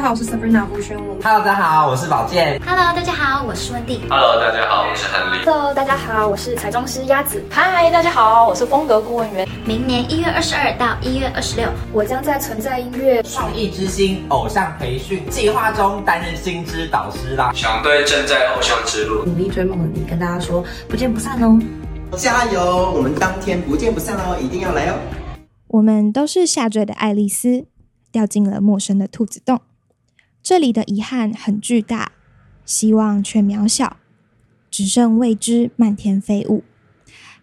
家好，我是 Sabrina 胡宣武。Hello，大家好，我是宝健。Hello，大家好，我是温蒂。Hello，大家好，我是亨利。Hello，大家好，我是彩妆师鸭子。嗨，大家好，我是风格顾问员。明年一月二十二到一月二十六，我将在存在音乐创意之星偶像培训计划中担任新知导师啦。想对正在偶像之路努力追梦的你，跟大家说不见不散哦！加油，我们当天不见不散哦，一定要来哦。我们都是下坠的爱丽丝，掉进了陌生的兔子洞。这里的遗憾很巨大，希望却渺小，只剩未知漫天飞舞。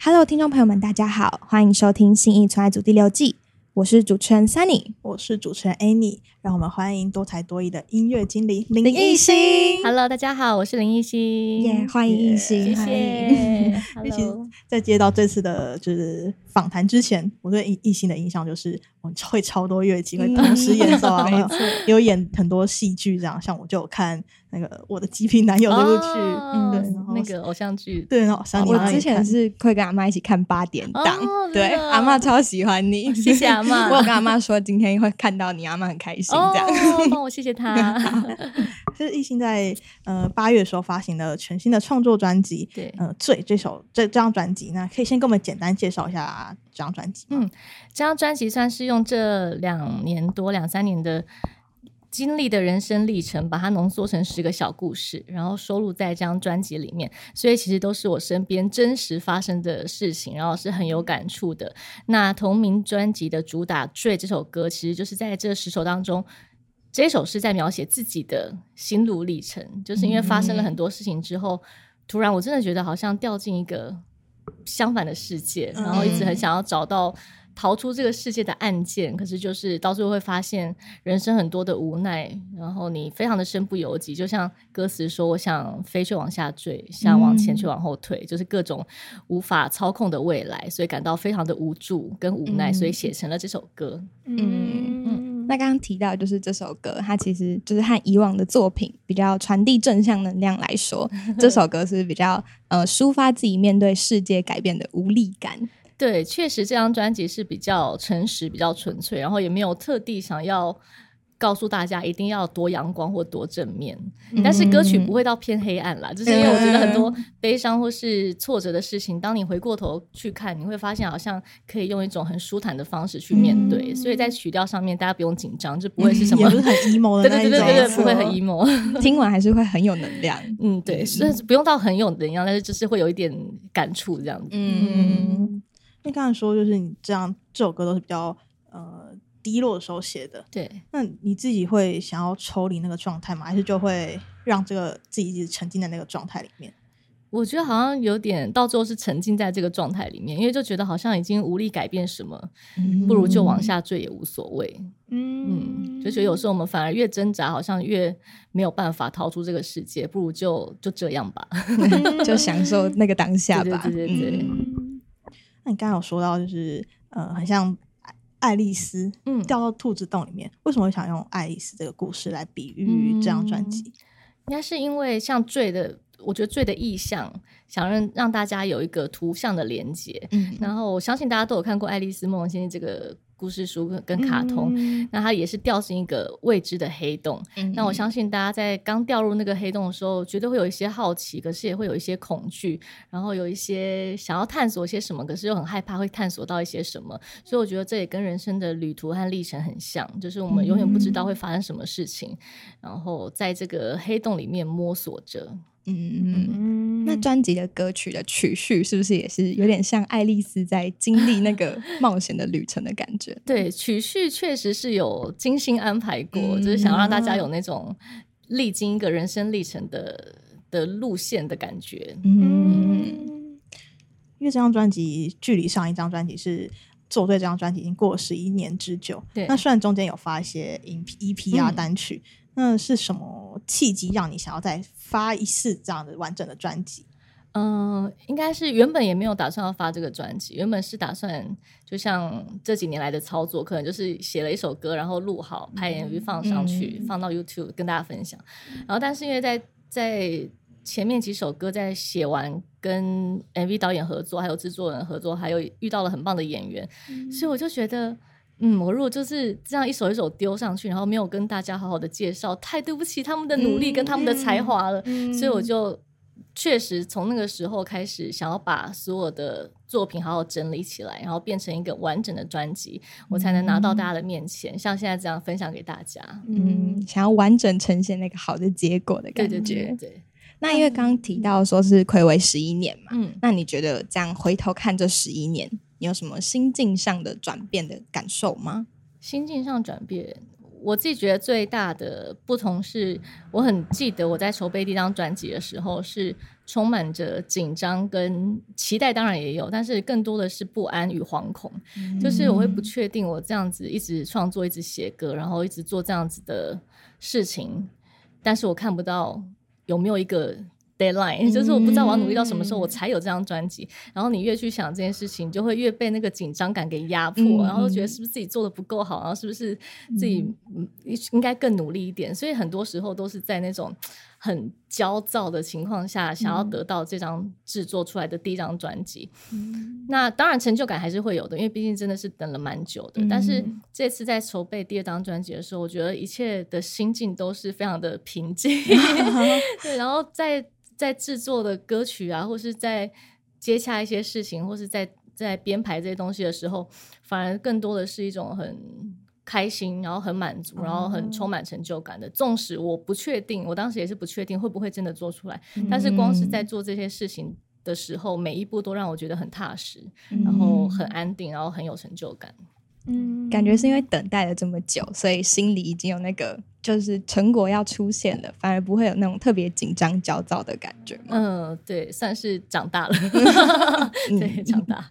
Hello，听众朋友们，大家好，欢迎收听《信义存爱组》第六季，我是主持人 Sunny。我是主持人 Annie，让我们欢迎多才多艺的音乐精灵林林艺艺兴 Hello，大家好，我是林艺兴。耶欢迎艺兴，谢欢迎谢。艺兴 Hello，在接到这次的就是访谈之前，我对艺艺兴的印象就是我会超多乐器，会同时演奏啊，没有有演很多戏剧这样。像我就有看那个《我的极品男友》这部剧，哦对，然后那个偶像剧，对，然后我之前是会跟阿妈一起看八点档，哦对，阿妈超喜欢你，谢谢阿妈 我有跟阿妈说今天会看到你，阿妈很开心，这样。哦，帮我谢谢他。就是艺兴在呃八月的时候发行的全新的创作专辑，对呃，最这首这这张专辑，那可以先跟我们简单介绍一下这张专辑？嗯这张专辑算是用这两年多两三年的经历的人生历程，把它浓缩成十个小故事，然后收录在这张专辑里面。所以其实都是我身边真实发生的事情，然后是很有感触的。那同名专辑的主打《坠》这首歌，其实就是在这十首当中。这首是在描写自己的心路历程，就是因为发生了很多事情之后，突然我真的觉得好像掉进一个相反的世界，然后一直很想要找到逃出这个世界的案件，可是就是到最后会发现人生很多的无奈，然后你非常的身不由己，就像歌词说：“我想飞却往下坠，想往前却往后退，就是各种无法操控的未来，所以感到非常的无助跟无奈，所以写成了这首歌。嗯。嗯。那刚刚提到就是这首歌，它其实就是和以往的作品比较传递正向能量来说，这首歌是比较呃抒发自己面对世界改变的无力感。对，确实这张专辑是比较诚实、比较纯粹，然后也没有特地想要告诉大家一定要多阳光或多正面。但是歌曲不会到偏黑暗啦，就是因为我觉得很多悲伤或是挫折的事情，当你回过头去看，你会发现好像可以用一种很舒坦的方式去面对。所以在曲调上面，大家不用紧张，就不会是什么也不是很 emo 的对那一种，对对对对，不会很 emo。听完还是会很有能量。嗯，对，是不用到很有能量，但是就是会有一点感触这样子。嗯，因为刚才说就是你这样这首歌都是比较呃低落的时候写的，对。那你自己会想要抽离那个状态吗？还是就会让这个自己一直沉浸在那个状态里面？我觉得好像有点到最后是沉浸在这个状态里面，因为就觉得好像已经无力改变什么，不如就往下坠也无所谓。嗯，就觉得有时候我们反而越挣扎，好像越没有办法逃出这个世界，不如就就这样吧 就享受那个当下吧。对对对对对。嗯那你刚刚有说到，就是呃，很像爱爱丽丝，嗯掉到兔子洞里面，为什么会想用爱丽丝这个故事来比喻这张专辑？应该是因为像醉的，我觉得醉的意象，想让让大家有一个图像的连接。嗯然后我相信大家都有看过《爱丽丝梦游仙境》这个故事书跟跟卡通，那它也是掉进一个未知的黑洞。嗯那我相信大家在刚掉入那个黑洞的时候，绝对会有一些好奇，可是也会有一些恐惧，然后有一些想要探索些什么，可是又很害怕会探索到一些什么。所以我觉得这也跟人生的旅途和历程很像，就是我们永远不知道会发生什么事情，然后在这个黑洞里面摸索着。嗯嗯，那专辑的歌曲的曲序是不是也是有点像爱丽丝在经历那个 冒险的旅程的感觉？对，曲序确实是有精心安排过，就是想让大家有那种历经一个人生历程的的路线的感觉。嗯，因为这张专辑距离上一张专辑是做对这张专辑已经过了十一年之久。对那虽然中间有发一些 EP EP 啊嗯单曲，那是什么契机让你想要再发一次这样的完整的专辑？嗯、应该是原本也没有打算要发这个专辑，原本是打算就像这几年来的操作，可能就是写了一首歌，然后录好，拍 MV 放上去，放到 YouTube 跟大家分享。然后，但是因为在在前面几首歌在写完跟 MV 导演合作，还有制作人合作，还有遇到了很棒的演员，所以我就觉得嗯，我如果就是这样一首一首丢上去，然后没有跟大家好好的介绍，太对不起他们的努力跟他们的才华了。所以我就确实从那个时候开始，想要把所有的作品好好整理起来，然后变成一个完整的专辑，我才能拿到大家的面前，像现在这样分享给大家。嗯，想要完整呈现那个好的结果的感觉。对对对对。那因为刚刚提到说是暌违十一年嘛，嗯，那你觉得这样回头看这十一年，你有什么心境上的转变的感受吗？心境上转变，我自己觉得最大的不同是，我很记得我在筹备第一张专辑的时候，是充满着紧张跟期待，当然也有，但是更多的是不安与惶恐。就是我会不确定，我这样子一直创作、一直写歌，然后一直做这样子的事情，但是我看不到有没有一个。Deadline 就是我不知道我要努力到什么时候我才有这张专辑，然后你越去想这件事情，就会越被那个紧张感给压迫，然后觉得是不是自己做的不够好，然后是不是自己应该更努力一点，所以很多时候都是在那种很焦躁的情况下，想要得到这张制作出来的第一张专辑。那当然成就感还是会有的，因为毕竟真的是等了蛮久的。但是这次在筹备第二张专辑的时候，我觉得一切的心境都是非常的平静，对，然后在。在制作的歌曲啊，或是在接洽一些事情，或是在在编排这些东西的时候，反而更多的是一种很开心，然后很满足，然后很充满成就感的。纵使我不确定，我当时也是不确定会不会真的做出来，但是光是在做这些事情的时候，每一步都让我觉得很踏实，然后很安定，然后很有成就感。嗯，感觉是因为等待了这么久，所以心里已经有那个就是成果要出现了，反而不会有那种特别紧张焦躁的感觉。嗯，对，算是长大了，对，长大。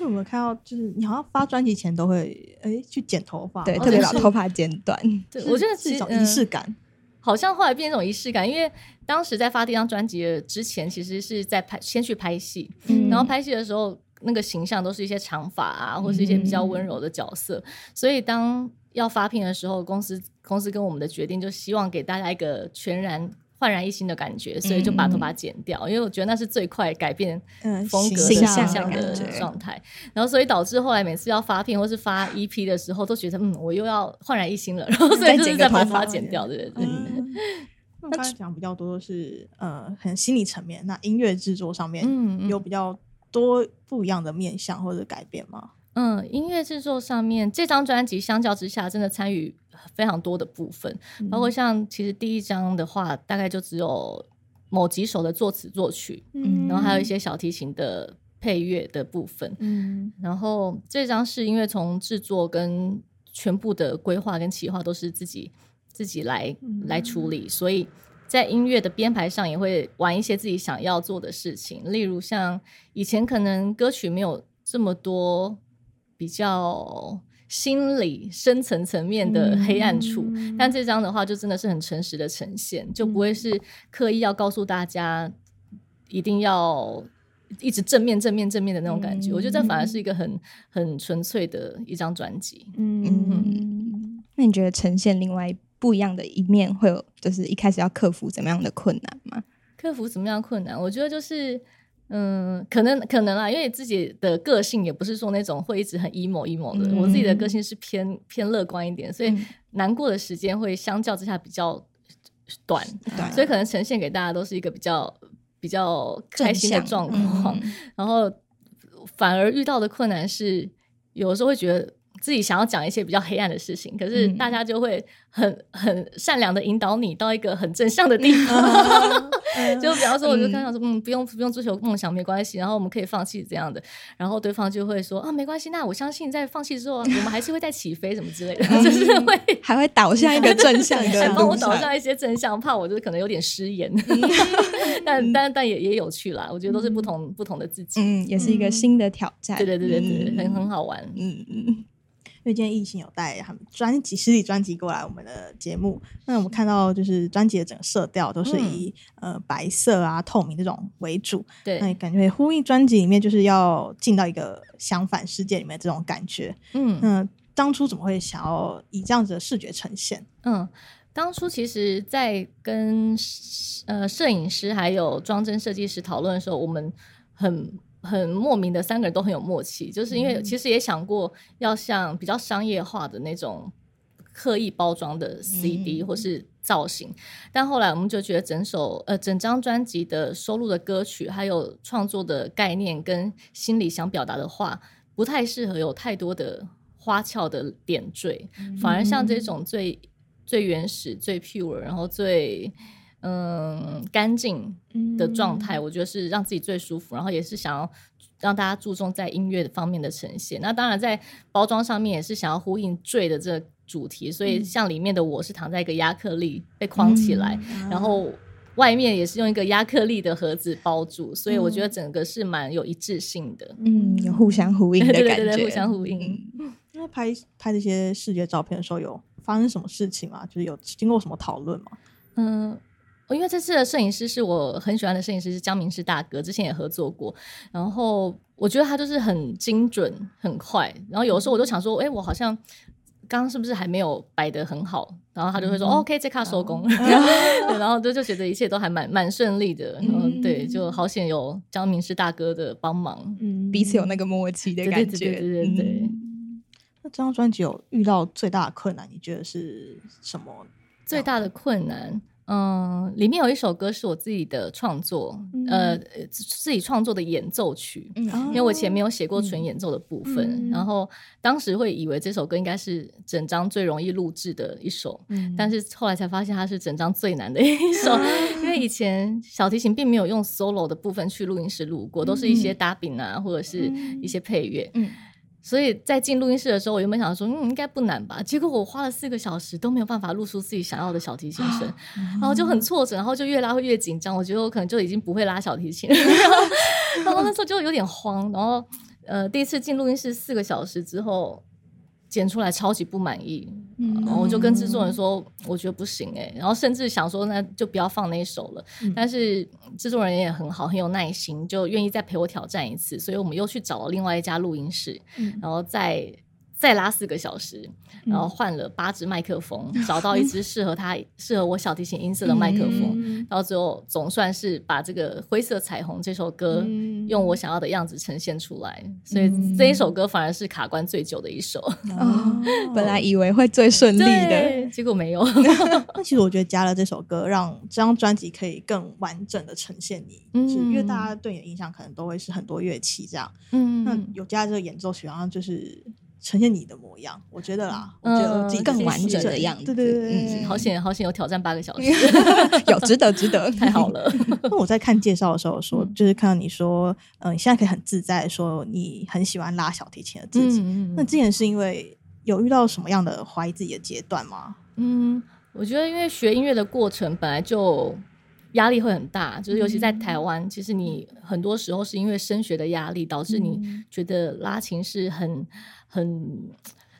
有没有看到，就是你好像发专辑前都会哎去剪头发，对，特别把头发剪短。对，我觉得是一种仪式感，好像后来变成一种仪式感，因为当时在发第一张专辑之前，其实是在拍，先去拍戏，然后拍戏的时候。那个形象都是一些长发啊，或是一些比较温柔的角色，所以当要发片的时候，公司公司跟我们的决定就希望给大家一个全然焕然一新的感觉，所以就把头发剪掉，因为我觉得那是最快改变风格形象的状态。然后所以导致后来每次要发片或是发 EP 的时候，都觉得嗯，我又要焕然一新了，然后所以就是再把头发剪掉，对对对。那刚才讲比较多的是呃，很心理层面，那音乐制作上面嗯。有比较。多不一样的面向或者改变吗？嗯，音乐制作上面，这张专辑相较之下，真的参与非常多的部分，包括像其实第一张的话，大概就只有某几首的作词作曲，嗯，然后还有一些小提琴的配乐的部分，嗯，然后这张是因为从制作跟全部的规划跟企划都是自己自己来来处理，所以。在音乐的编排上，也会玩一些自己想要做的事情，例如像以前可能歌曲没有这么多比较心理深层层面的黑暗处，但这张的话就真的是很诚实的呈现，就不会是刻意要告诉大家一定要一直正面正面正面的那种感觉。我觉得这反而是一个很很纯粹的一张专辑。嗯，那你觉得呈现另外？不一样的一面会有，就是一开始要克服怎么样的困难吗？克服什么样的困难？我觉得就是，嗯，可能可能啊，因为自己的个性也不是说那种会一直很 emo emo 的，我自己的个性是偏偏乐观一点，所以难过的时间会相较之下比较短，所以可能呈现给大家都是一个比较比较开心的状况，然后反而遇到的困难是，有的时候会觉得。自己想要讲一些比较黑暗的事情，可是大家就会很很善良的引导你到一个很正向的地方。就比方说，我就看到说，嗯，不用不用追求梦想没关系，然后我们可以放弃这样的，然后对方就会说啊，没关系，那我相信在放弃之后，我们还是会再起飞什么之类的，就是会 还会导向一个正向的，帮我导向一些正向，怕我就是可能有点失言，但但但也也有趣啦，我觉得都是不同不同的自己，嗯，也是一个新的挑战，对对对对对，很很好玩，嗯嗯。因为今天艺兴有带他们专辑实体专辑过来我们的节目，那我们看到就是专辑的整个色调都是以呃白色啊透明这种为主，对，那感觉呼应专辑里面就是要进到一个相反世界里面这种感觉，嗯，那当初怎么会想要以这样子的视觉呈现？嗯，当初其实，在跟呃摄影师还有装帧设计师讨论的时候，我们很。很莫名的三个人都很有默契，就是因为其实也想过要像比较商业化的那种刻意包装的 CD 或是造型，但后来我们就觉得整首呃整张专辑的收录的歌曲，还有创作的概念跟心里想表达的话，不太适合有太多的花俏的点缀，反而像这种最最原始、最 pure，然后最嗯干净的状态，我觉得是让自己最舒服，然后也是想要让大家注重在音乐方面的呈现。那当然在包装上面也是想要呼应坠的这个主题，所以像里面的我是躺在一个亚克力被框起来，然后外面也是用一个亚克力的盒子包住，所以我觉得整个是蛮有一致性的。嗯，有互相呼应的对感觉，对对，互相呼应。那拍拍这些视觉照片的时候，有发生什么事情吗？就是有经过什么讨论吗？嗯，因为这次的摄影师是我很喜欢的摄影师，是江明世大哥，之前也合作过。然后我觉得他就是很精准、很快。然后有的时候我就想说，哎，我好像刚刚是不是还没有摆的很好？然后他就会说、哦、，OK，这卡收工。对然后就就觉得一切都还蛮蛮顺利的。然后对，就好险有江明世大哥的帮忙，嗯彼此有那个默契的对感觉。对对对对对。嗯那这张专辑有遇到最大的困难，你觉得是什么？最大的困难，嗯，里面有一首歌是我自己的创作，呃，自己创作的演奏曲。嗯因为我以前没有写过纯演奏的部分，嗯然后当时会以为这首歌应该是整张最容易录制的一首，嗯但是后来才发现它是整张最难的一首，因为以前小提琴并没有用 solo 的部分去录音室录过，都是一些搭饼啊，或者是一些配乐。嗯所以在进录音室的时候，我原本想说，嗯，应该不难吧？结果我花了四个小时都没有办法录出自己想要的小提琴声，然后就很挫折，然后就越拉会越紧张。我觉得我可能就已经不会拉小提琴了，然后那时候就有点慌。然后呃，第一次进录音室四个小时之后，剪出来超级不满意，然后我就跟制作人说，我觉得不行哎、然后甚至想说，那就不要放那一首了。但是制作人也很好，很有耐心，就愿意再陪我挑战一次。所以我们又去找了另外一家录音室，然后再再拉四个小时，然后换了八支麦克风，找到一支适合他、适合我小提琴音色的麦克风，到最后总算是把这个《灰色彩虹》这首歌用我想要的样子呈现出来。所以这一首歌反而是卡关最久的一首，哦，本来以为会最顺利的，对，结果没有。那其实我觉得加了这首歌，让这张专辑可以更完整的呈现你，嗯。就是因为大家对你的印象可能都会是很多乐器这样，嗯。那有加这个演奏曲，好像就是呈现你的模样。我觉得啦，我嗯觉得自己更完整的样子对对对好险，好险有挑战八个小时，有值得值得，太好了。那我在看介绍的时候说，就是看到你说，嗯、你现在可以很自在地说你很喜欢拉小提琴的自己。嗯那之前是因为有遇到什么样的怀疑自己的阶段吗？嗯，我觉得因为学音乐的过程本来就压力会很大，就是尤其在台湾，其实你很多时候是因为升学的压力，导致你觉得拉琴是很很。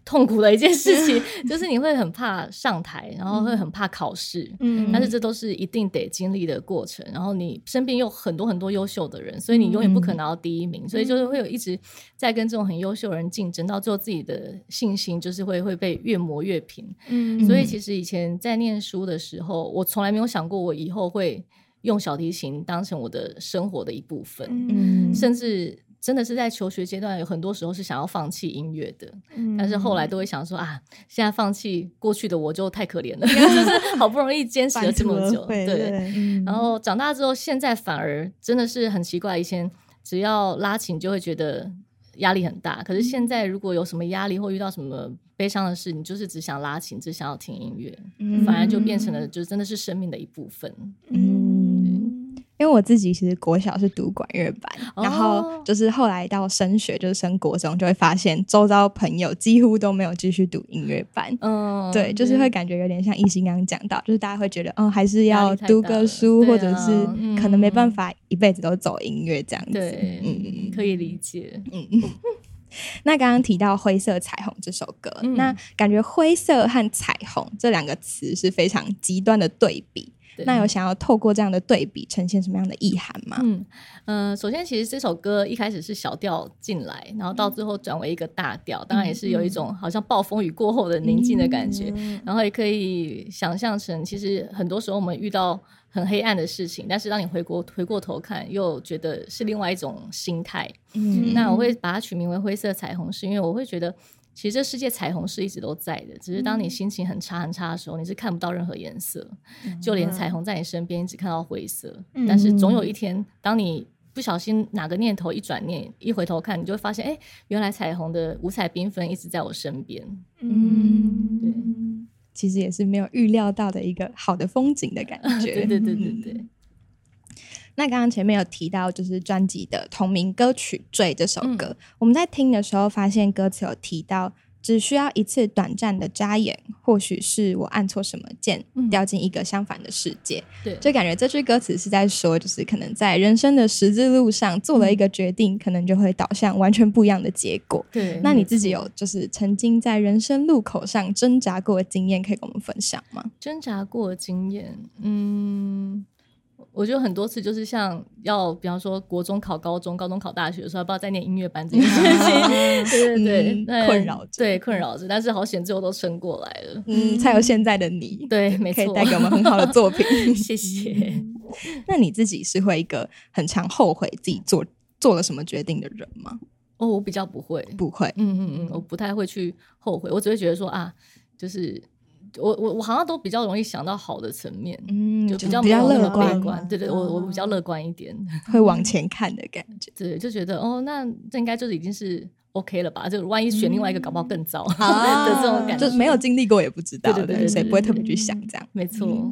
痛苦的一件事情，就是你会很怕上台，然后会很怕考试，嗯但是这都是一定得经历的过程。然后你身边有很多很多优秀的人，所以你永远不可能拿到第一名，所以就是会有一直在跟这种很优秀的人竞争，到最后自己的信心就是会会被越磨越平。嗯所以其实以前在念书的时候，我从来没有想过我以后会用小提琴当成我的生活的一部分，嗯甚至真的是在求学阶段，有很多时候是想要放弃音乐的。嗯但是后来都会想说啊，现在放弃过去的我就太可怜了，就是好不容易坚持了这么久，对对。对，然后长大之后，现在反而真的是很奇怪，以前只要拉琴就会觉得压力很大，可是现在如果有什么压力或遇到什么悲伤的事，你就是只想拉琴，只想要听音乐，反而就变成了就真的是生命的一部分。嗯，因为我自己其实国小是读管乐班，哦然后就是后来到升学，就是升国中，就会发现周遭朋友几乎都没有继续读音乐班。嗯，对，就是会感觉有点像艺兴刚刚讲到，就是大家会觉得，嗯，还是要读个书，对或者是可能没办法一辈子都走音乐这样子。对，嗯，可以理解。嗯。那刚刚提到《灰色彩虹》这首歌，嗯那感觉灰色和彩虹这两个词是非常极端的对比。对那有想要透过这样的对比呈现什么样的意涵吗？嗯，呃，首先其实这首歌一开始是小调进来，然后到最后转为一个大调，当然也是有一种好像暴风雨过后的宁静的感觉，然后也可以想象成，其实很多时候我们遇到很黑暗的事情，但是当你回过回过头看，又觉得是另外一种心态。嗯那我会把它取名为灰色彩虹，是因为我会觉得。其实这世界彩虹是一直都在的，只是当你心情很差很差的时候，你是看不到任何颜色，就连彩虹在你身边只看到灰色。但是总有一天，当你不小心哪个念头一转念，一回头看，你就会发现，哎，原来彩虹的五彩缤纷一直在我身边。嗯，对，其实也是没有预料到的一个好的风景的感觉。对对对对对。那刚刚前面有提到，就是专辑的同名歌曲《醉》这首歌，我们在听的时候发现歌词有提到，只需要一次短暂的眨眼，或许是我按错什么键，掉进一个相反的世界。对，就感觉这句歌词是在说，就是可能在人生的十字路上做了一个决定，可能就会导向完全不一样的结果。对，那你自己有就是曾经在人生路口上挣扎过的经验，可以跟我们分享吗？挣扎过的经验，嗯。我觉得很多次就是像要，比方说国中考高中、高中考大学的时候，不知道在念音乐班这件事情，对对对，困扰着，对困扰着，但是好险最后都撑过来了，嗯，才有现在的你，对，没错，可以带给我们很好的作品，谢谢。那你自己是会一个很常后悔自己做做了什么决定的人吗？哦，我比较不会，不会，嗯嗯嗯，我不太会去后悔，我只会觉得说啊，就是。我我我好像都比较容易想到好的层面，嗯，就比较比较乐观，对对，我我比较乐观一点，会往前看的感觉，对，就觉得哦，那这应该就是已经是 OK 了吧？就万一选另外一个，搞不好更糟 的这种感觉，就没有经历过也不知道，对对对，所以不会特别去想这样，没错。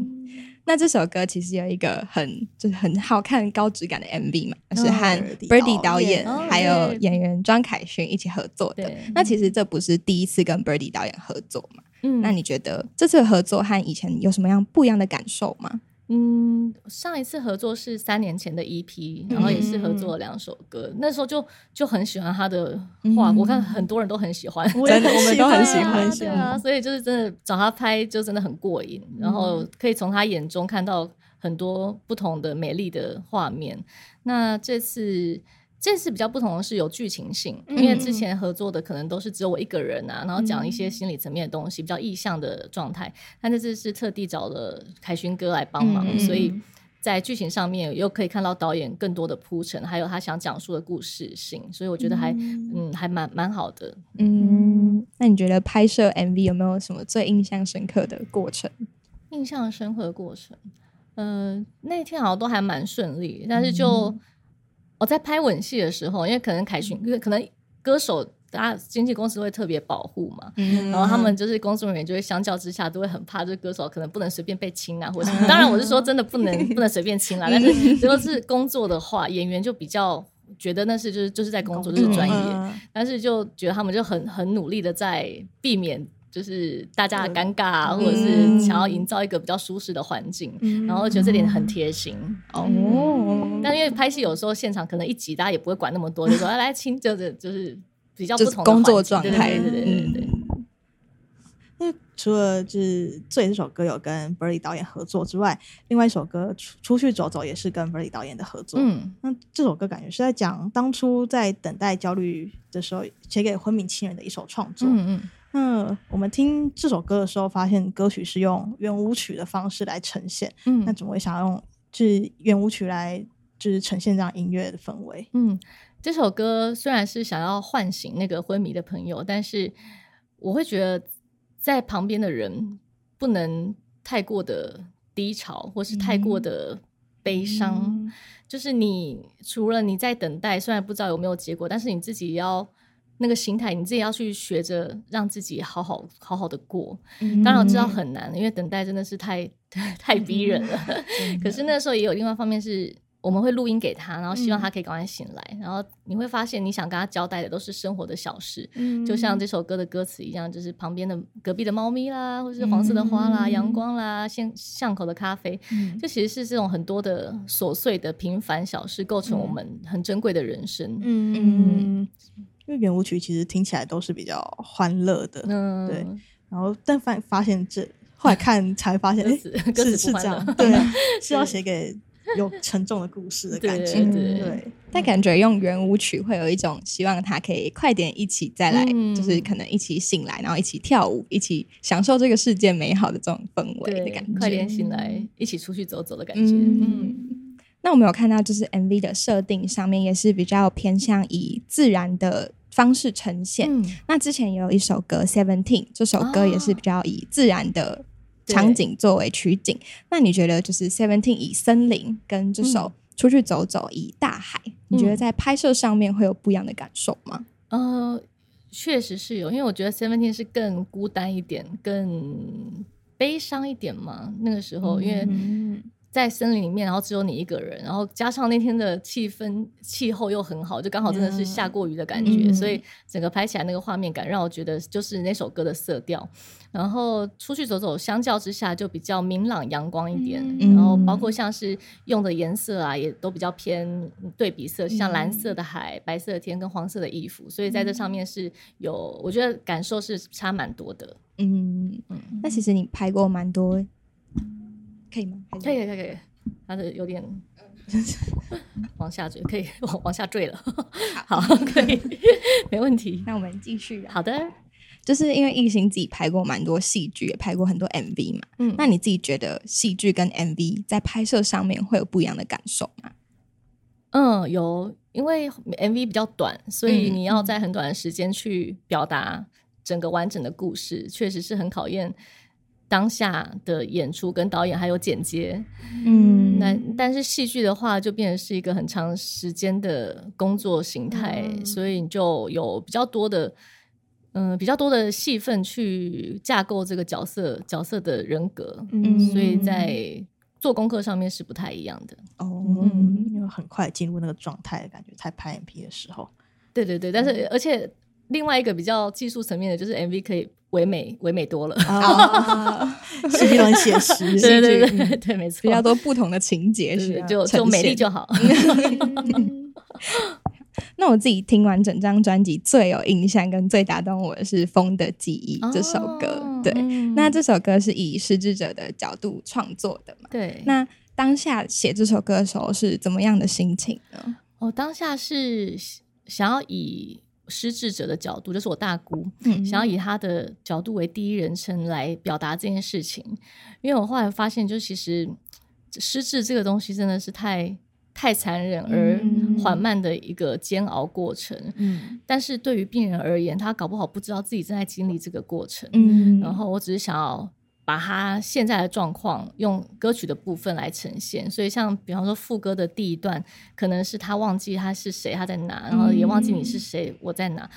那这首歌其实有一个很就是很好看、高质感的 MV 嘛，是和 Birdy 导演还有演员庄凯勋一起合作的。那其实这不是第一次跟 Birdy 导演合作嘛？嗯，那你觉得这次合作和以前有什么样不一样的感受吗？嗯，上一次合作是三年前的 EP，然后也是合作了两首歌。那时候就就很喜欢他的画，我看很多人都很喜欢，真的我们都很喜欢，对啊，所以就是真的找他拍就真的很过瘾，然后可以从他眼中看到很多不同的美丽的画面。那这次。这次比较不同的是有剧情性，因为之前合作的可能都是只有我一个人啊，然后讲一些心理层面的东西，比较意向的状态。但这次是特地找了凯勋哥来帮忙，所以在剧情上面又可以看到导演更多的铺陈，还有他想讲述的故事性，所以我觉得还嗯还蛮蛮好的。嗯，那你觉得拍摄 MV 有没有什么最印象深刻的过程？印象深刻的过程，呃，那天好像都还蛮顺利，但是就。我在拍吻戏的时候，因为可能凯旋，因为可能歌手，大家经纪公司会特别保护嘛，然后他们就是工作人员就会相较之下都会很怕，这歌手可能不能随便被亲啊，或者当然我是说真的不能不能随便亲啦，但是如果是工作的话，演员就比较觉得那是就是就是在工作就是专业，但是就觉得他们就很很努力的在避免。就是大家的尴尬啊，或者是想要营造一个比较舒适的环境，然后觉得这点很贴心哦。但因为拍戏有时候现场可能一集大家也不会管那么多，就说 来亲，就是就是比较不同的工作状态，对对对对对。那除了就是《醉》这首歌有跟 Birdy 导演合作之外，另外一首歌《出出去走走》也是跟 Birdy 导演的合作。嗯，那这首歌感觉是在讲当初在等待焦虑的时候写给昏迷亲人的一首创作。嗯嗯。那我们听这首歌的时候，发现歌曲是用圆舞曲的方式来呈现。嗯，那怎么会想要用就是圆舞曲来就是呈现这样音乐的氛围？嗯，这首歌虽然是想要唤醒那个昏迷的朋友，但是我会觉得在旁边的人不能太过的低潮，或是太过的悲伤。就是你除了你在等待，虽然不知道有没有结果，但是你自己要。那个心态，你自己要去学着让自己好好好好的过。当然我知道很难，因为等待真的是太 太逼人了。可是那时候也有另外一方面是，我们会录音给他，然后希望他可以赶快醒来。然后你会发现，你想跟他交代的都是生活的小事，就像这首歌的歌词一样，就是旁边的隔壁的猫咪啦，或是黄色的花啦、阳光啦、巷巷口的咖啡，就其实是这种很多的琐碎的平凡小事，构成我们很珍贵的人生。嗯。因为圆舞曲其实听起来都是比较欢乐的，嗯，对。然后但发发现这后来看 才发现，哎，是是这样，对，是要写给。有沉重的故事的感觉，对，但感觉用圆舞曲会有一种希望他可以快点一起再来，就是可能一起醒来，然后一起跳舞，一起享受这个世界美好的这种氛围的感觉。快点醒来，一起出去走走的感觉。嗯，那我们有看到，就是 MV 的设定上面也是比较偏向以自然的方式呈现。那之前也有一首歌《Seventeen》，这首歌也是比较以自然的。场景作为取景，那你觉得就是《Seventeen》以森林跟这首出去走走以大海，你觉得在拍摄上面会有不一样的感受吗？呃，确实是有，因为我觉得《Seventeen》是更孤单一点、更悲伤一点嘛。那个时候，因为。在森林里面，然后只有你一个人，然后加上那天的气氛、气候又很好，就刚好真的是下过雨的感觉，所以整个拍起来那个画面感让我觉得就是那首歌的色调。然后出去走走，相较之下就比较明朗、阳光一点。然后包括像是用的颜色啊，也都比较偏对比色，像蓝色的海、白色的天跟黄色的衣服，所以在这上面是有，我觉得感受是差蛮多的。嗯嗯，那其实你拍过蛮多。可以吗？可以可以可以，它是有点 往下坠，可以往往下坠了。好，可以，没问题。那我们继续。好的，就是因为艺兴自己拍过蛮多戏剧，也拍过很多 MV 嘛。嗯，那你自己觉得戏剧跟 MV 在拍摄上面会有不一样的感受吗？嗯，有，因为 MV 比较短，所以你要在很短的时间去表达整个完整的故事，确实是很考验。当下的演出跟导演还有剪接，嗯，那但是戏剧的话就变成是一个很长时间的工作形态，所以你就有比较多的，嗯，比较多的戏份去架构这个角色角色的人格，嗯，所以在做功课上面是不太一样的哦，因为很快进入那个状态的感觉，在拍 MP 的时候，对对对，但是而且另外一个比较技术层面的，就是 MV 可以。唯美唯美多了，实际很写实，对对对对，没错，比较多不同的情节是就就美丽就好。那我自己听完整张专辑，最有印象跟最打动我的是《风的记忆》这首歌。对，那这首歌是以失智者的角度创作的嘛？对。那当下写这首歌的时候是怎么样的心情呢？我当下是想要以。失智者的角度，就是我大姑，想要以她的角度为第一人称来表达这件事情。因为我后来发现，就其实失智这个东西真的是太太残忍而缓慢的一个煎熬过程。嗯，但是对于病人而言，他搞不好不知道自己正在经历这个过程。嗯，然后我只是想要。把他现在的状况用歌曲的部分来呈现，所以像比方说副歌的第一段，可能是他忘记他是谁，他在哪，然后也忘记你是谁，我在哪。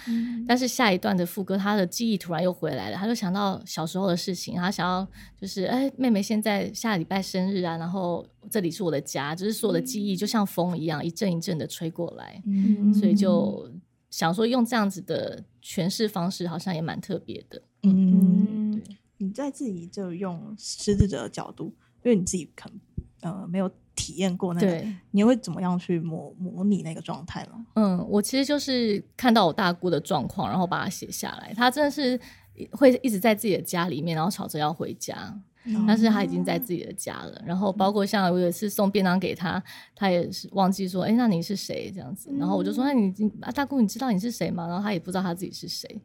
但是下一段的副歌，他的记忆突然又回来了，他就想到小时候的事情，他想要就是哎，妹妹现在下礼拜生日啊，然后这里是我的家，就是所有的记忆就像风一样，一阵一阵的吹过来，所以就想说用这样子的诠释方式，好像也蛮特别的。嗯。你在自己就用失智者的角度，因为你自己可能呃没有体验过那个，你会怎么样去模模拟那个状态吗？嗯，我其实就是看到我大姑的状况，然后把它写下来。她真的是会一直在自己的家里面，然后吵着要回家。但是他已经在自己的家了，然后包括像我有一次送便当给他，他也是忘记说，哎，那你是谁这样子？然后我就说，那你啊大姑，你知道你是谁吗？然后他也不知道他自己是谁，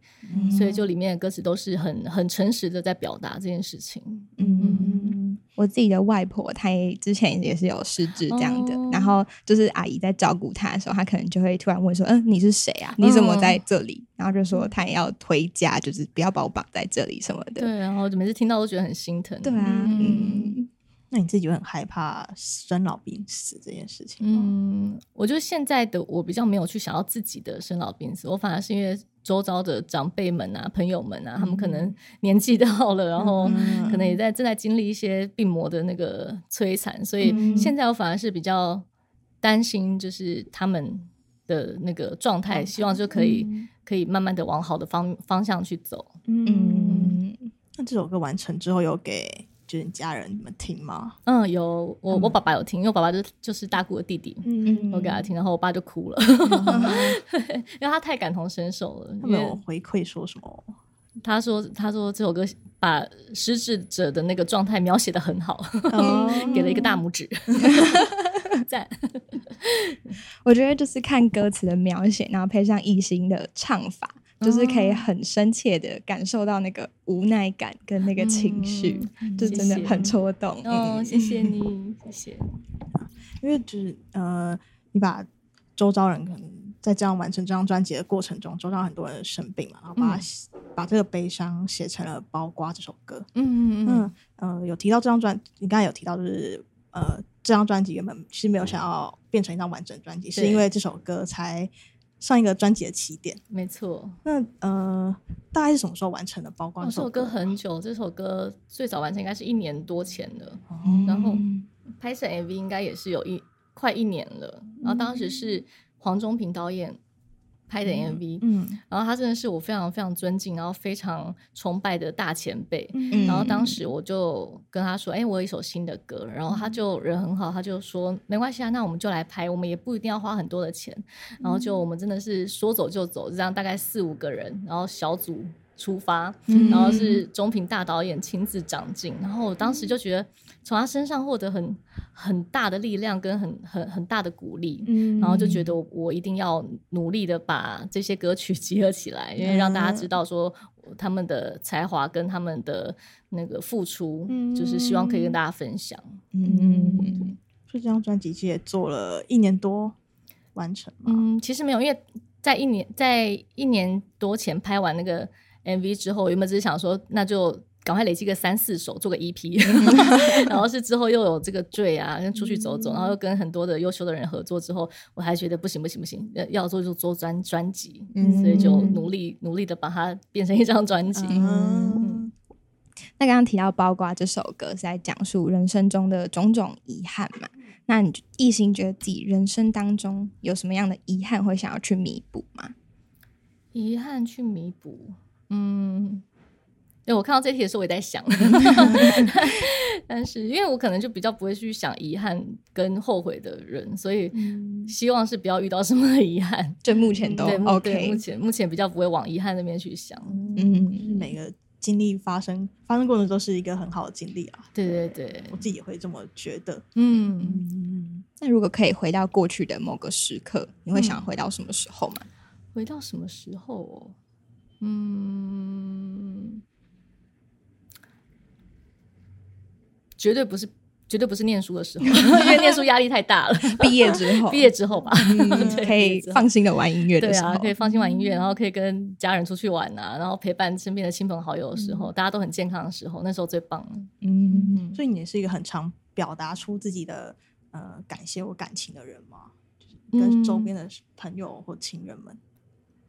所以就里面的歌词都是很很诚实的在表达这件事情。嗯，我自己的外婆，她之前也是有失智这样的，然后就是阿姨在照顾她的时候，她可能就会突然问说，嗯，你是谁啊？你怎么在这里？然后就说她也要回家，就是不要把我绑在这里什么的。对，然后每次听到都觉得很心疼。对啊，嗯，那你自己就很害怕生老病死这件事情吗？嗯，我觉得现在的我比较没有去想要自己的生老病死，我反而是因为周遭的长辈们啊、朋友们啊，他们可能 年纪到了，然后可能也在正在经历一些病魔的那个摧残，所以现在我反而是比较担心，就是他们的那个状态，希望就可以。可以慢慢的往好的方方向去走。嗯，那这首歌完成之后有给就是家人你们听吗？嗯，有，我我爸爸有听，因为我爸爸就就是大姑的弟弟。嗯我给他听，然后我爸就哭了，因为他太感同身受了。他没有回馈说什么他说他说这首歌把失智者的那个状态描写的很好，给了一个大拇指，赞。我觉得就是看歌词的描写，然后配上艺兴的唱法，就是可以很深切的感受到那个无奈感跟那个情绪，就真的很戳动。哦，谢谢你，谢谢。因为就是呃，你把周遭人可能在这样完成这张专辑的过程中，周遭很多人生病嘛，然后把把这个悲伤写成了《包瓜》这首歌。嗯嗯嗯呃，有提到这张专，你刚才有提到就是呃，这张专辑原本是没有想要变成一张完整专辑，是因为这首歌才上一个专辑的起点。没错。那呃，大概是什么时候完成的《包括》这首歌？很久，这首歌最早完成应该是一年多前的，然后。拍摄 MV 应该也是有一快一年了，然后当时是黄忠平导演拍的 MV，嗯，然后他真的是我非常非常尊敬，然后非常崇拜的大前辈，嗯，然后当时我就跟他说，哎，我有一首新的歌，然后他就人很好，他就说没关系啊，那我们就来拍，我们也不一定要花很多的钱，然后就我们真的是说走就走，这样大概四五个人，然后小组出发，然后是中平大导演亲自掌镜，然后我当时就觉得。从他身上获得很很大的力量跟很很很大的鼓励，嗯，然后就觉得我一定要努力的把这些歌曲集合起来，因为让大家知道说他们的才华跟他们的那个付出，就是希望可以跟大家分享。嗯，这张专辑其实也做了一年多完成。嗯，其实没有，因为在一年在一年多前拍完那个 MV 之后，原本只是想说那就。赶快累积个三四首，做个 EP，然后是之后又有这个坠啊，跟出去走走，然后又跟很多的优秀的人合作之后，我还觉得不行不行不行，要做就做专专辑，所以就努力努力的把它变成一张专辑。嗯，那刚刚提到《包瓜》这首歌是在讲述人生中的种种遗憾嘛？那你一心觉得自己人生当中有什么样的遗憾会想要去弥补吗？遗憾去弥补，嗯。对，我看到这题的时候，我也在想，但是因为我可能就比较不会去想遗憾跟后悔的人，所以希望是不要遇到什么遗憾。就目前都 OK，目前目前比较不会往遗憾那边去想。嗯，每个经历发生发生过程都是一个很好的经历啊。对对对，我自己也会这么觉得。嗯，那如果可以回到过去的某个时刻，你会想回到什么时候吗？回到什么时候？嗯。绝对不是，绝对不是念书的时候，因为念书压力太大了。毕业之后，毕业之后吧，可以放心的玩音乐的时候，可以放心玩音乐，然后可以跟家人出去玩啊，然后陪伴身边的亲朋好友的时候，大家都很健康的时候，那时候最棒。嗯，所以你也是一个很常表达出自己的呃感谢或感情的人吗？跟周边的朋友或亲人们，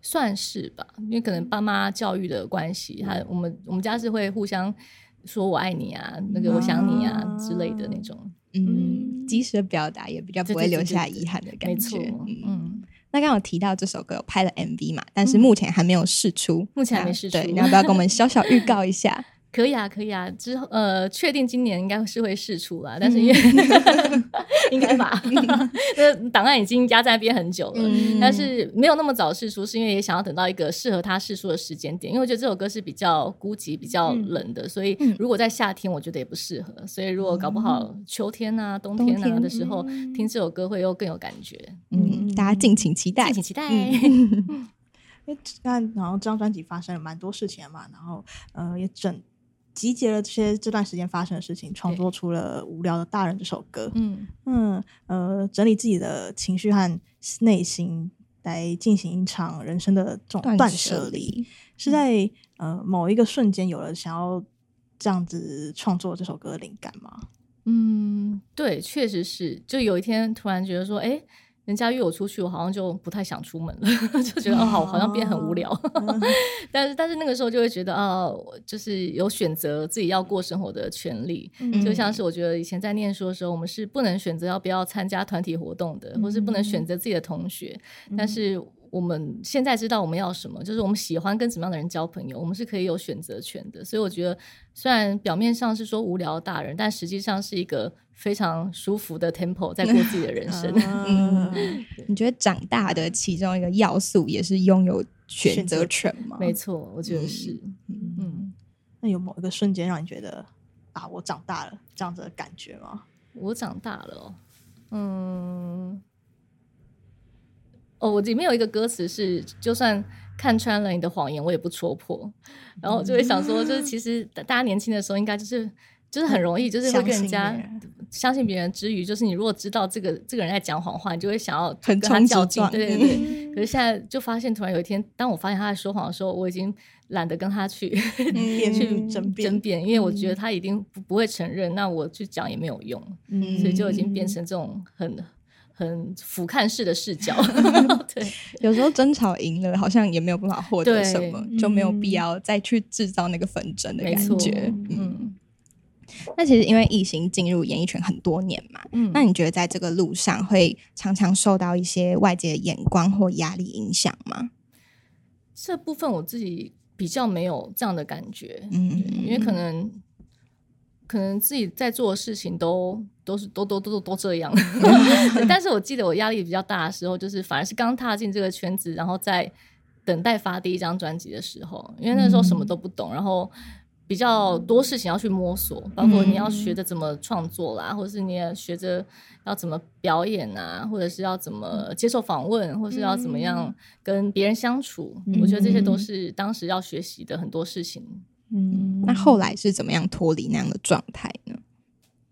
算是吧，因为可能爸妈教育的关系，他我们我们家是会互相。说我爱你啊，那个我想你啊之类的那种，嗯，及时的表达也比较不会留下遗憾的感觉。嗯，那刚刚提到这首歌有拍了 MV 嘛，但是目前还没有试出，目前还没试出，对你要不要跟我们小小预告一下？可以啊，可以啊。之后呃，确定今年应该是会试出啦，但是因为 应该吧，那档案已经压在那边很久了，但是没有那么早试出，是因为也想要等到一个适合他试出的时间点。因为我觉得这首歌是比较孤寂、比较冷的，所以如果在夏天，我觉得也不适合。所以如果搞不好秋天啊、冬天啊的时候听这首歌，会又更有感觉。嗯，大家敬请期待，敬请期待。因为看，然后这张专辑发生了蛮多事情嘛，然后呃，也整。集结了这些这段时间发生的事情，创作出了《无聊的大人》这首歌。嗯嗯呃，整理自己的情绪和内心，来进行一场人生的这种断舍离，是在呃某一个瞬间有了想要这样子创作这首歌的灵感吗？嗯，对，确实是。就有一天突然觉得说，哎。人家约我出去，我好像就不太想出门了，就觉得哦，好，好像变很无聊。但是，但是那个时候就会觉得啊，就是有选择自己要过生活的权利。就像是我觉得以前在念书的时候，我们是不能选择要不要参加团体活动的，或是不能选择自己的同学。但是我们现在知道我们要什么，就是我们喜欢跟什么样的人交朋友，我们是可以有选择权的。所以我觉得，虽然表面上是说无聊大人，但实际上是一个。非常舒服的 tempo 在过自己的人生。嗯，你觉得长大的其中一个要素也是拥有选择权吗？没错，我觉得是。嗯，那有某一个瞬间让你觉得啊，我长大了这样子的感觉吗？我长大了，嗯，哦，我里面有一个歌词是，就算看穿了你的谎言，我也不戳破。然后我就会想说，就是其实大家年轻的时候，应该就是就是很容易，就是会跟人家相信别人之余，就是你如果知道这个这个人在讲谎话，你就会想要跟他较劲，对对对。可是现在就发现，突然有一天，当我发现他在说谎的时候，我已经懒得跟他去去争辩，争辩，因为我觉得他一定不会承认，那我去讲也没有用，所以就已经变成这种很很俯瞰式的视角。对，有时候争吵赢了，好像也没有办法获得什么，就没有必要再去制造那个纷争的感觉。嗯。那其实因为艺兴进入演艺圈很多年嘛，嗯，那你觉得在这个路上会常常受到一些外界的眼光或压力影响吗？这部分我自己比较没有这样的感觉，嗯，因为可能可能自己在做的事情都都是都都都都这样，但是我记得我压力比较大的时候，就是反而是刚踏进这个圈子，然后在等待发第一张专辑的时候，因为那时候什么都不懂，然后。比较多事情要去摸索，包括你要学着怎么创作啦，或者是你也学着要怎么表演啊，或者是要怎么接受访问，或是要怎么样跟别人相处。我觉得这些都是当时要学习的很多事情。嗯，那后来是怎么样脱离那样的状态呢？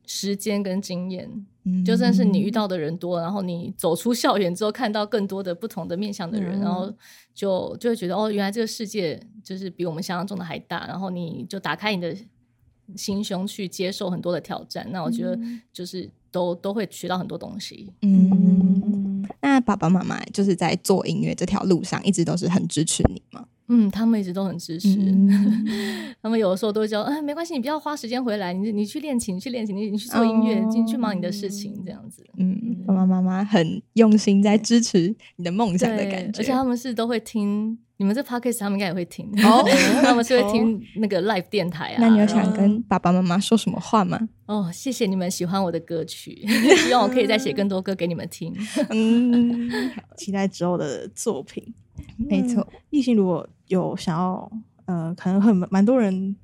时间跟经验。就算是你遇到的人多，然后你走出校园之后，看到更多的不同的面向的人，然后就就会觉得哦，原来这个世界就是比我们想象中的还大。然后你就打开你的心胸去接受很多的挑战。那我觉得就是都都会学到很多东西。嗯，那爸爸妈妈就是在做音乐这条路上，一直都是很支持你吗？嗯，他们一直都很支持。他们有的时候都会说：“哎，没关系，你不要花时间回来，你你去练琴，你去练琴，你你去做音乐，进去忙你的事情，这样子。嗯，爸爸妈妈很用心在支持你的梦想的感觉，而且他们是都会听你们这 podcast，他们应该也会听。哦，他们是会听那个 live 电台啊。那你有想跟爸爸妈妈说什么话吗？哦，谢谢你们喜欢我的歌曲，希望我可以再写更多歌给你们听。嗯，期待之后的作品。没错，艺兴如果有想要，呃，可能很蛮多人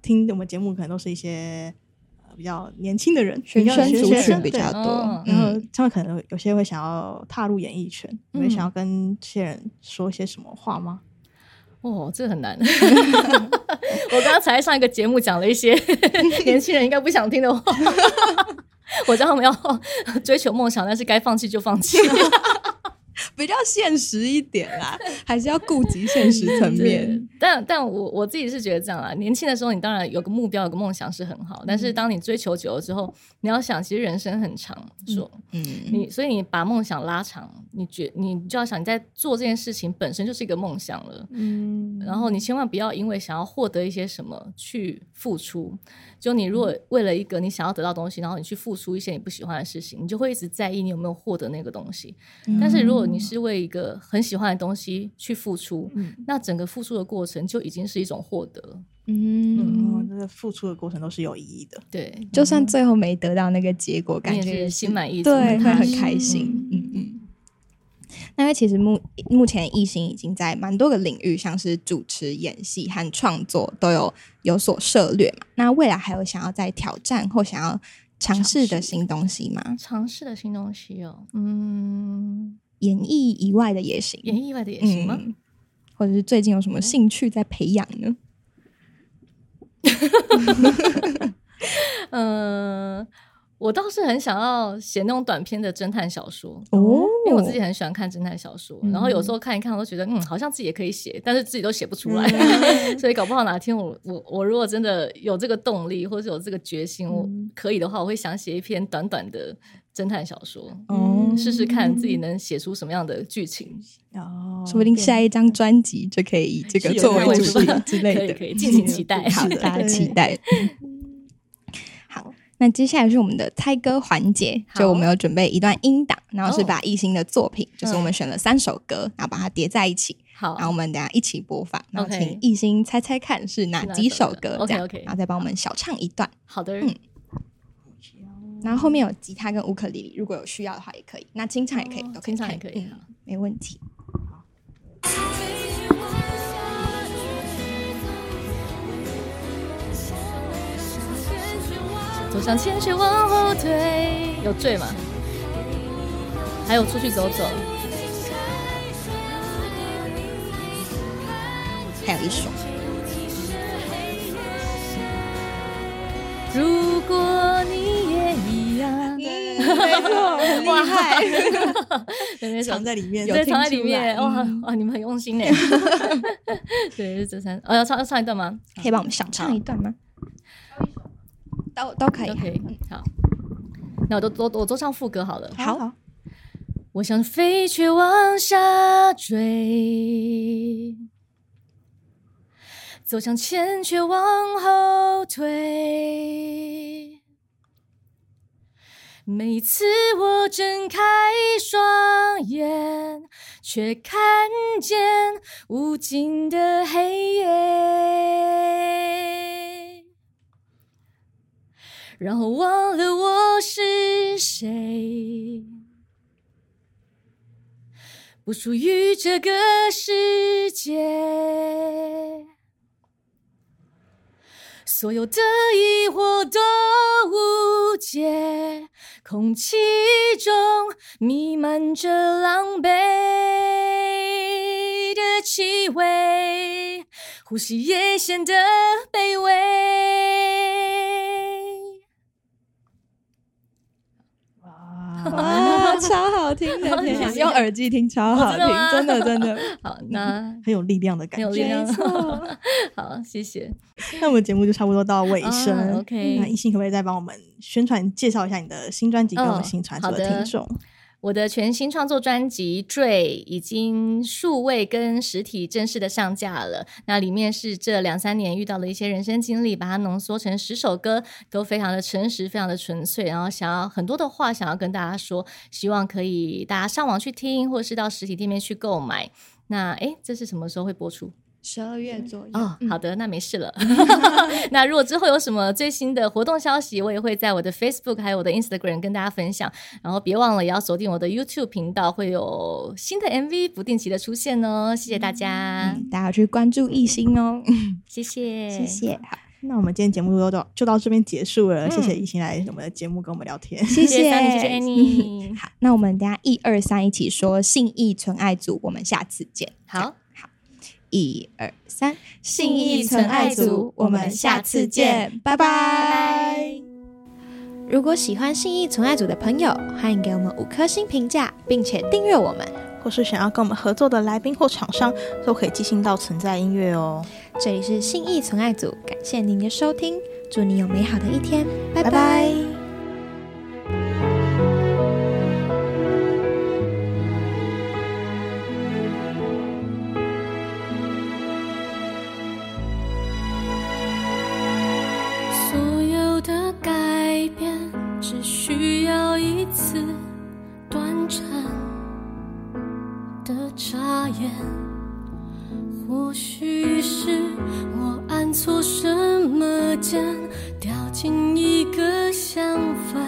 听我们节目，可能都是一些比较年轻的人，学生族群比较多，然后他们可能有些会想要踏入演艺圈，你会想要跟这些人说些什么话吗？哦，这很难。我刚才上一个节目讲了一些 年轻人应该不想听的话，我叫他们要追求梦想，但是该放弃就放弃。比较现实一点啦，还是要顾及现实层面。但但我我自己是觉得这样啦，年轻的时候你当然有个目标、有个梦想是很好，但是当你追求久了之后，你要想，其实人生很长，说，嗯，你所以你把梦想拉长，你觉你就要想你在做这件事情本身就是一个梦想了，嗯，然后你千万不要因为想要获得一些什么去付出。就你如果为了一个你想要得到东西，然后你去付出一些你不喜欢的事情，你就会一直在意你有没有获得那个东西。但是如果你是为一个很喜欢的东西去付出，那整个付出的过程就已经是一种获得。嗯，那个付出的过程都是有意义的。对，就算最后没得到那个结果，感觉心满意足，对，会很开心。嗯嗯。那因为其实目目前艺兴已经在蛮多个领域，像是主持、演戏和创作都有有所涉略嘛。那未来还有想要再挑战或想要尝试的新东西吗？尝试的新东西哦，嗯，演艺以外的也行，演艺以外的也行吗？或者是最近有什么兴趣在培养呢？嗯。我倒是很想要写那种短篇的侦探小说哦，因为我自己很喜欢看侦探小说，然后有时候看一看，我都觉得嗯，好像自己也可以写，但是自己都写不出来，所以搞不好哪天我我我如果真的有这个动力，或者有这个决心，我可以的话，我会想写一篇短短的侦探小说，哦，试试看自己能写出什么样的剧情哦，说不定下一张专辑就可以以这个作为主题之类的，可以敬请期待 好，大家期待。那接下来是我们的猜歌环节，就我们有准备一段音档，然后是把艺兴的作品，就是我们选了三首歌，然后把它叠在一起，好，然后我们等下一起播放，然后请艺兴猜猜看是哪几首歌，OK OK，然后再帮我们小唱一段，好的，嗯，然后后面有吉他跟乌克丽丽，如果有需要的话也可以，那清唱也可以，清唱也可以，没问题。走向前去往后退，有醉吗？还有出去走走，还有一首。如果你也一样，没错，很厉害，藏在里面，对，藏在里面，哇哇，你们很用心呢。对，是这三，哦，要唱要唱一段吗？可以帮我们想唱一段吗？都都可以，可以。好，那我都都我都唱副歌好了。好，我想飞却往下坠。走向前却往后退，每次我睁开双眼，却看见无尽的黑夜，然后忘了我是谁，不属于这个世界。所有的疑惑都无解，空气中弥漫着狼狈的气味，呼吸也显得卑微。哇，超好听的，用耳机听超好听，真的真的。好，那很有力量的感觉，很有力量。好，谢谢。那我们节目就差不多到尾声。OK，那一心可不可以再帮我们宣传介绍一下你的新专辑给我们新传出的听众？我的全新创作专辑《坠》已经数位跟实体正式的上架了。那里面是这两三年遇到的一些人生经历，把它浓缩成十首歌，都非常的诚实，非常的纯粹。然后想要很多的话想要跟大家说，希望可以大家上网去听，或是到实体店面去购买。那哎，这是什么时候会播出？十二月左右哦，好的，那没事了。那如果之后有什么最新的活动消息，我也会在我的 Facebook 还有我的 Instagram 跟大家分享。然后别忘了也要锁定我的 YouTube 频道，会有新的 MV 不定期的出现哦。谢谢大家，大家去关注艺兴哦。谢谢，谢谢。好，那我们今天节目就到就到这边结束了。谢谢艺兴来我们的节目跟我们聊天，谢谢，谢谢你。好，那我们等下一二三一起说信义纯爱组，我们下次见。好。一二三，信义存爱组，我们下次见，拜拜。如果喜欢信义存爱组的朋友，欢迎给我们五颗星评价，并且订阅我们。或是想要跟我们合作的来宾或厂商，都可以寄信到存在音乐哦。这里是信义存爱组，感谢您的收听，祝你有美好的一天，拜拜。或于是我按错什么键，掉进一个相反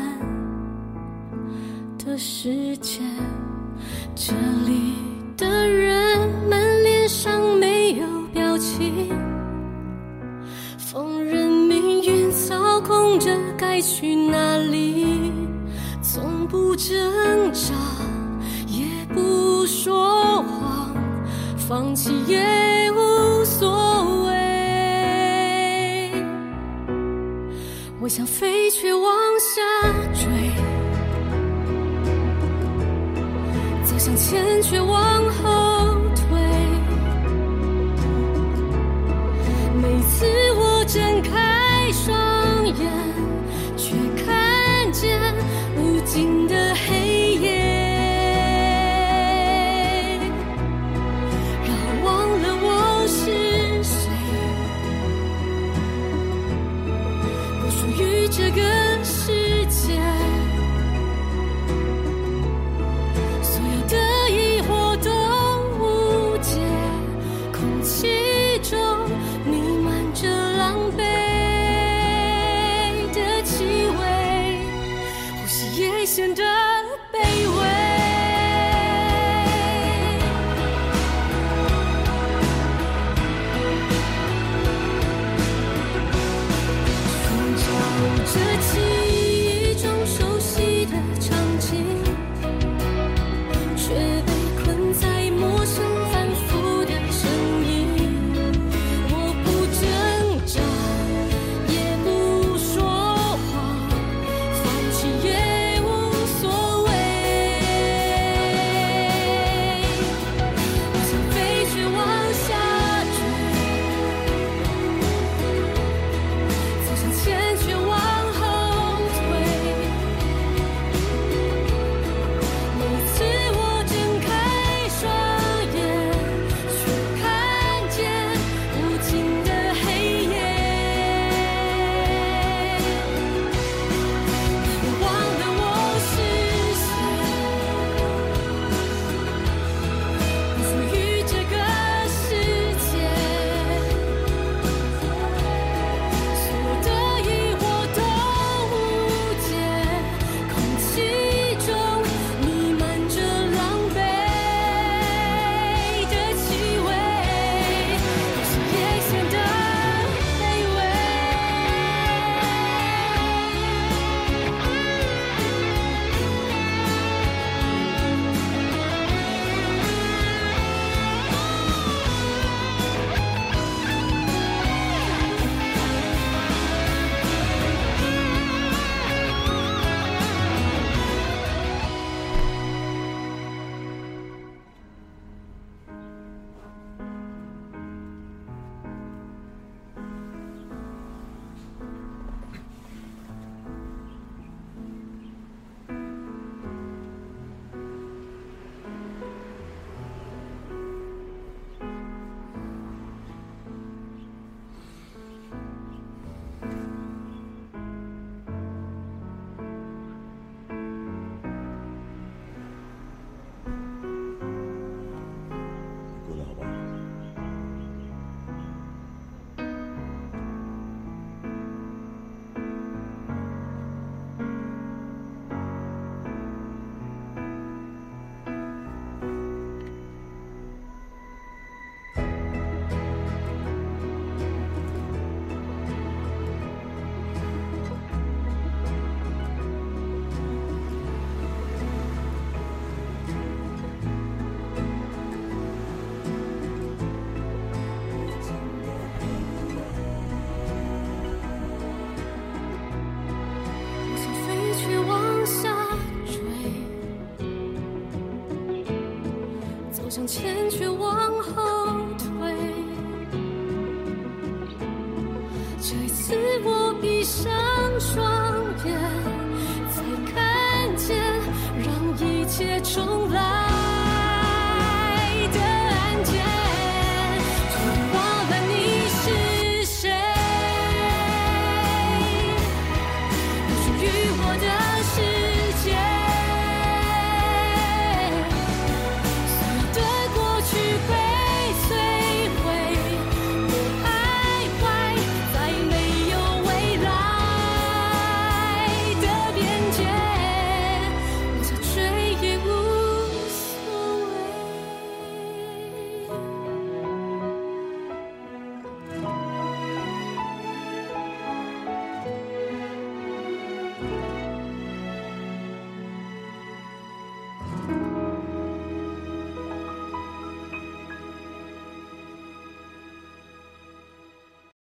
的世界。也显